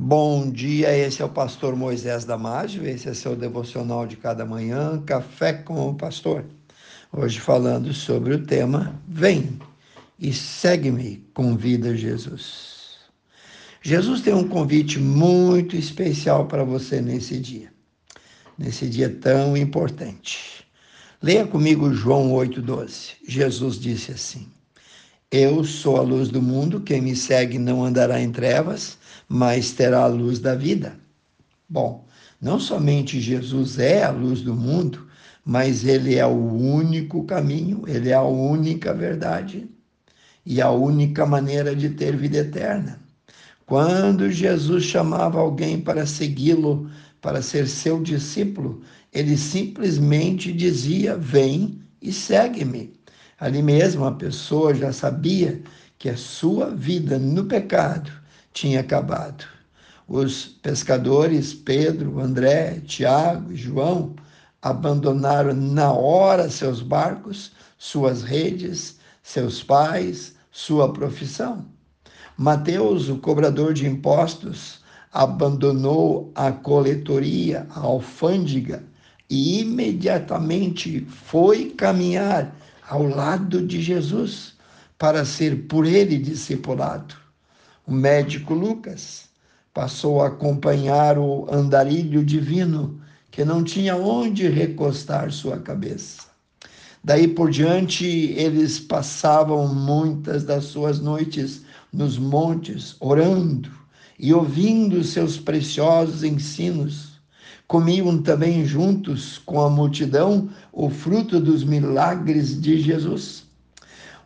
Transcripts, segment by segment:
Bom dia, esse é o pastor Moisés Damásio, esse é seu devocional de cada manhã, Café com o Pastor. Hoje falando sobre o tema Vem e segue-me, convida Jesus. Jesus tem um convite muito especial para você nesse dia, nesse dia tão importante. Leia comigo João 8,12. Jesus disse assim: Eu sou a luz do mundo, quem me segue não andará em trevas mas terá a luz da vida. Bom, não somente Jesus é a luz do mundo, mas ele é o único caminho, ele é a única verdade e a única maneira de ter vida eterna. Quando Jesus chamava alguém para segui-lo, para ser seu discípulo, ele simplesmente dizia: Vem e segue-me. Ali mesmo a pessoa já sabia que a sua vida no pecado tinha acabado. Os pescadores, Pedro, André, Tiago e João, abandonaram na hora seus barcos, suas redes, seus pais, sua profissão. Mateus, o cobrador de impostos, abandonou a coletoria, a alfândega, e imediatamente foi caminhar ao lado de Jesus para ser por ele discipulado. O médico Lucas passou a acompanhar o andarilho divino, que não tinha onde recostar sua cabeça. Daí por diante, eles passavam muitas das suas noites nos montes, orando e ouvindo seus preciosos ensinos. Comiam também juntos com a multidão o fruto dos milagres de Jesus.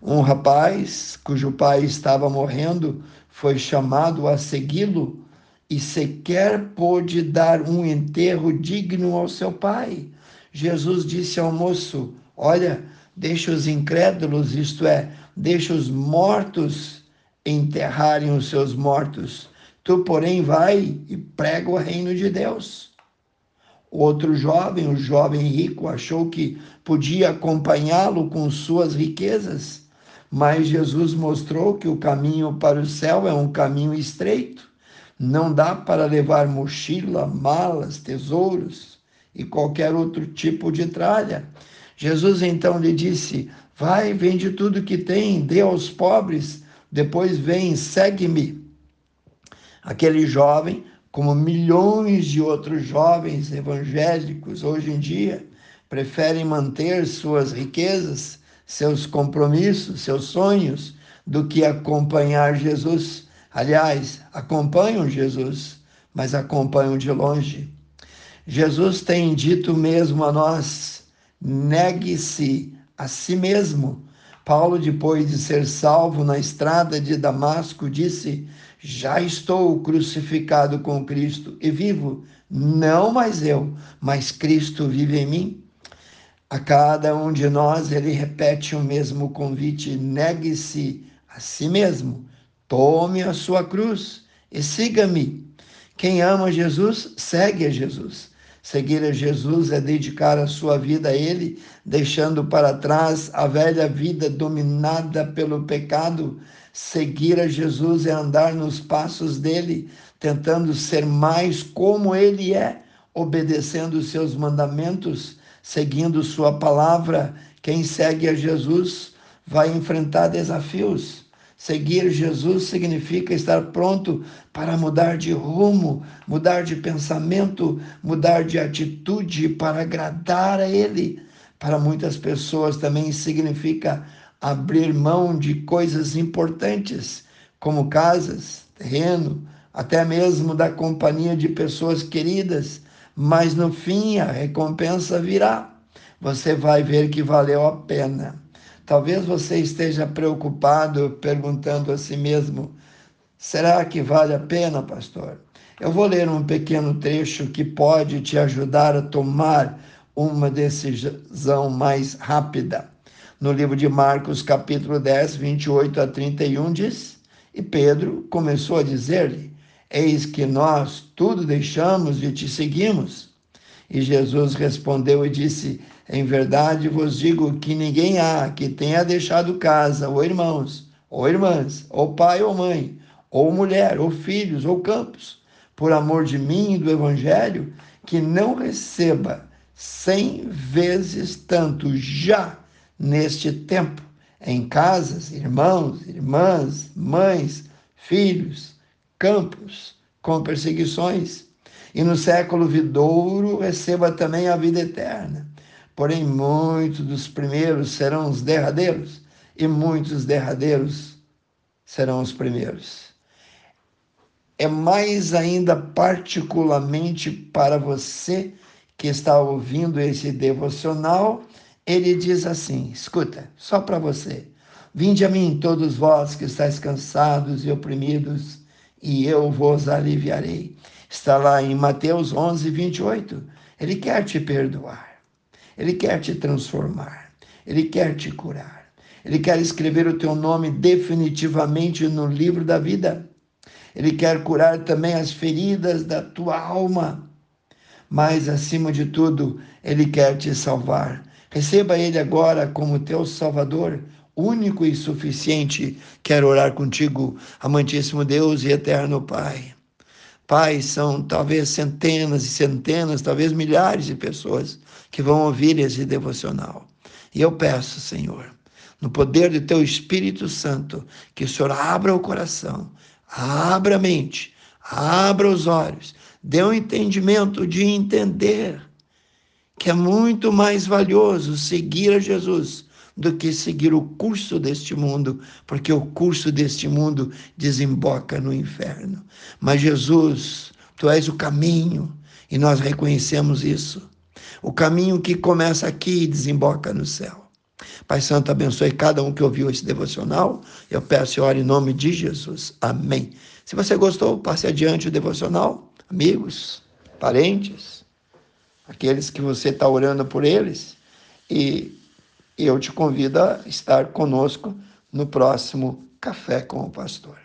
Um rapaz cujo pai estava morrendo foi chamado a segui-lo e sequer pôde dar um enterro digno ao seu pai. Jesus disse ao moço: Olha, deixa os incrédulos, isto é, deixa os mortos enterrarem os seus mortos. Tu, porém, vai e prega o reino de Deus. Outro jovem, o jovem rico, achou que podia acompanhá-lo com suas riquezas mas Jesus mostrou que o caminho para o céu é um caminho estreito. Não dá para levar mochila, malas, tesouros e qualquer outro tipo de tralha. Jesus então lhe disse: Vai, vende tudo que tem, dê aos pobres, depois vem, segue-me. Aquele jovem, como milhões de outros jovens evangélicos hoje em dia, preferem manter suas riquezas seus compromissos, seus sonhos, do que acompanhar Jesus. Aliás, acompanham Jesus, mas acompanham de longe. Jesus tem dito mesmo a nós: negue-se a si mesmo. Paulo, depois de ser salvo na estrada de Damasco, disse: Já estou crucificado com Cristo e vivo, não mais eu, mas Cristo vive em mim. A cada um de nós, ele repete o mesmo convite: negue-se a si mesmo, tome a sua cruz e siga-me. Quem ama Jesus, segue a Jesus. Seguir a Jesus é dedicar a sua vida a Ele, deixando para trás a velha vida dominada pelo pecado. Seguir a Jesus é andar nos passos dele, tentando ser mais como Ele é, obedecendo os seus mandamentos seguindo Sua palavra. Quem segue a Jesus vai enfrentar desafios. Seguir Jesus significa estar pronto para mudar de rumo, mudar de pensamento, mudar de atitude para agradar a Ele. Para muitas pessoas também significa abrir mão de coisas importantes, como casas, terreno, até mesmo da companhia de pessoas queridas, mas no fim a recompensa virá. Você vai ver que valeu a pena. Talvez você esteja preocupado, perguntando a si mesmo: será que vale a pena, pastor? Eu vou ler um pequeno trecho que pode te ajudar a tomar uma decisão mais rápida. No livro de Marcos, capítulo 10, 28 a 31, diz: E Pedro começou a dizer-lhe: Eis que nós tudo deixamos e te seguimos. E Jesus respondeu e disse: Em verdade vos digo que ninguém há que tenha deixado casa, ou irmãos, ou irmãs, ou pai ou mãe, ou mulher, ou filhos, ou campos, por amor de mim e do Evangelho, que não receba cem vezes tanto já neste tempo, em casas, irmãos, irmãs, mães, filhos, campos, com perseguições, e no século vidouro receba também a vida eterna. Porém, muitos dos primeiros serão os derradeiros, e muitos derradeiros serão os primeiros. É mais ainda particularmente para você que está ouvindo esse devocional, ele diz assim: escuta, só para você. Vinde a mim, todos vós que estáis cansados e oprimidos, e eu vos aliviarei. Está lá em Mateus 11, 28. Ele quer te perdoar, ele quer te transformar, ele quer te curar. Ele quer escrever o teu nome definitivamente no livro da vida. Ele quer curar também as feridas da tua alma. Mas, acima de tudo, Ele quer te salvar. Receba Ele agora como teu Salvador, único e suficiente. Quero orar contigo, amantíssimo Deus e eterno Pai. Pai, são talvez centenas e centenas, talvez milhares de pessoas que vão ouvir esse devocional. E eu peço, Senhor, no poder do teu Espírito Santo, que o Senhor abra o coração, abra a mente, abra os olhos, dê um entendimento de entender que é muito mais valioso seguir a Jesus do que seguir o curso deste mundo, porque o curso deste mundo desemboca no inferno. Mas Jesus, tu és o caminho e nós reconhecemos isso. O caminho que começa aqui e desemboca no céu. Pai Santo, abençoe cada um que ouviu esse devocional. Eu peço e oro em nome de Jesus. Amém. Se você gostou, passe adiante o devocional. Amigos, parentes, aqueles que você está orando por eles. E eu te convido a estar conosco no próximo Café com o Pastor.